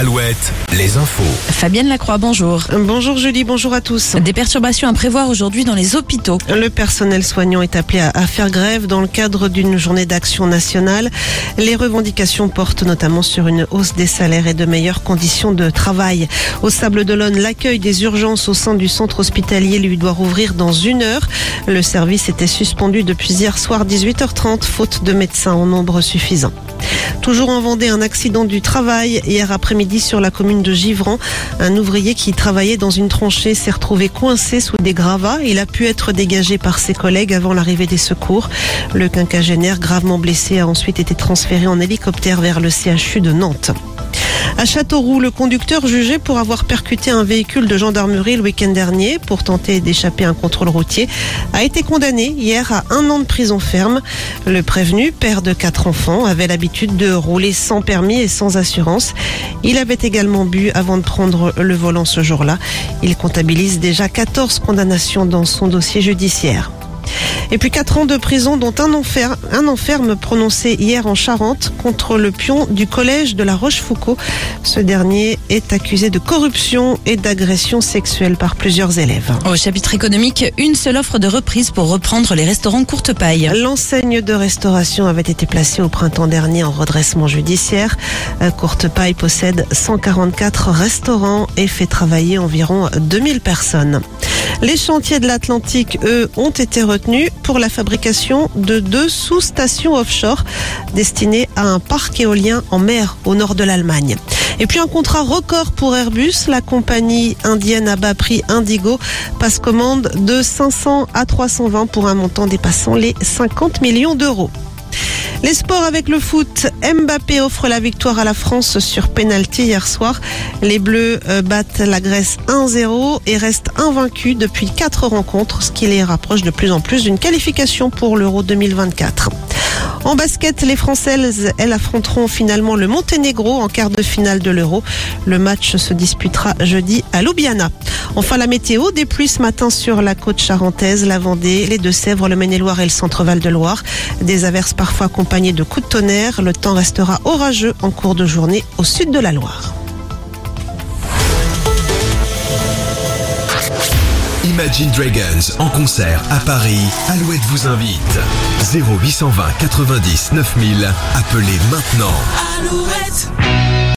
Alouette, les infos. Fabienne Lacroix, bonjour. Bonjour Julie, bonjour à tous. Des perturbations à prévoir aujourd'hui dans les hôpitaux. Le personnel soignant est appelé à, à faire grève dans le cadre d'une journée d'action nationale. Les revendications portent notamment sur une hausse des salaires et de meilleures conditions de travail. Au Sable d'Olonne, l'accueil des urgences au sein du centre hospitalier lui doit rouvrir dans une heure. Le service était suspendu depuis hier soir 18h30, faute de médecins en nombre suffisant. Toujours en Vendée, un accident du travail hier après-midi sur la commune de Givran. Un ouvrier qui travaillait dans une tranchée s'est retrouvé coincé sous des gravats. Il a pu être dégagé par ses collègues avant l'arrivée des secours. Le quinquagénaire gravement blessé a ensuite été transféré en hélicoptère vers le CHU de Nantes. À Châteauroux, le conducteur jugé pour avoir percuté un véhicule de gendarmerie le week-end dernier pour tenter d'échapper à un contrôle routier a été condamné hier à un an de prison ferme. Le prévenu, père de quatre enfants, avait l'habitude de rouler sans permis et sans assurance. Il avait également bu avant de prendre le volant ce jour-là. Il comptabilise déjà 14 condamnations dans son dossier judiciaire. Et puis quatre ans de prison, dont un, enfer, un enferme prononcé hier en Charente contre le pion du collège de la Rochefoucauld. Ce dernier est accusé de corruption et d'agression sexuelle par plusieurs élèves. Au chapitre économique, une seule offre de reprise pour reprendre les restaurants courte paille. L'enseigne de restauration avait été placée au printemps dernier en redressement judiciaire. Courte Paille possède 144 restaurants et fait travailler environ 2000 personnes. Les chantiers de l'Atlantique, eux, ont été retenus pour la fabrication de deux sous-stations offshore destinées à un parc éolien en mer au nord de l'Allemagne. Et puis un contrat record pour Airbus. La compagnie indienne à bas prix Indigo passe commande de 500 à 320 pour un montant dépassant les 50 millions d'euros. Les sports avec le foot. Mbappé offre la victoire à la France sur penalty hier soir. Les Bleus euh, battent la Grèce 1-0 et restent invaincus depuis quatre rencontres, ce qui les rapproche de plus en plus d'une qualification pour l'Euro 2024. En basket, les Françaises, elles affronteront finalement le Monténégro en quart de finale de l'Euro. Le match se disputera jeudi à Ljubljana. Enfin, la météo, des pluies ce matin sur la côte charentaise, la Vendée, les Deux-Sèvres, le Maine-et-Loire et le centre-val de Loire. Des averses parfois accompagnées de coups de tonnerre. Le temps restera orageux en cours de journée au sud de la Loire. Imagine Dragons en concert à Paris. Alouette vous invite. 0820 90 9000. Appelez maintenant. Alouette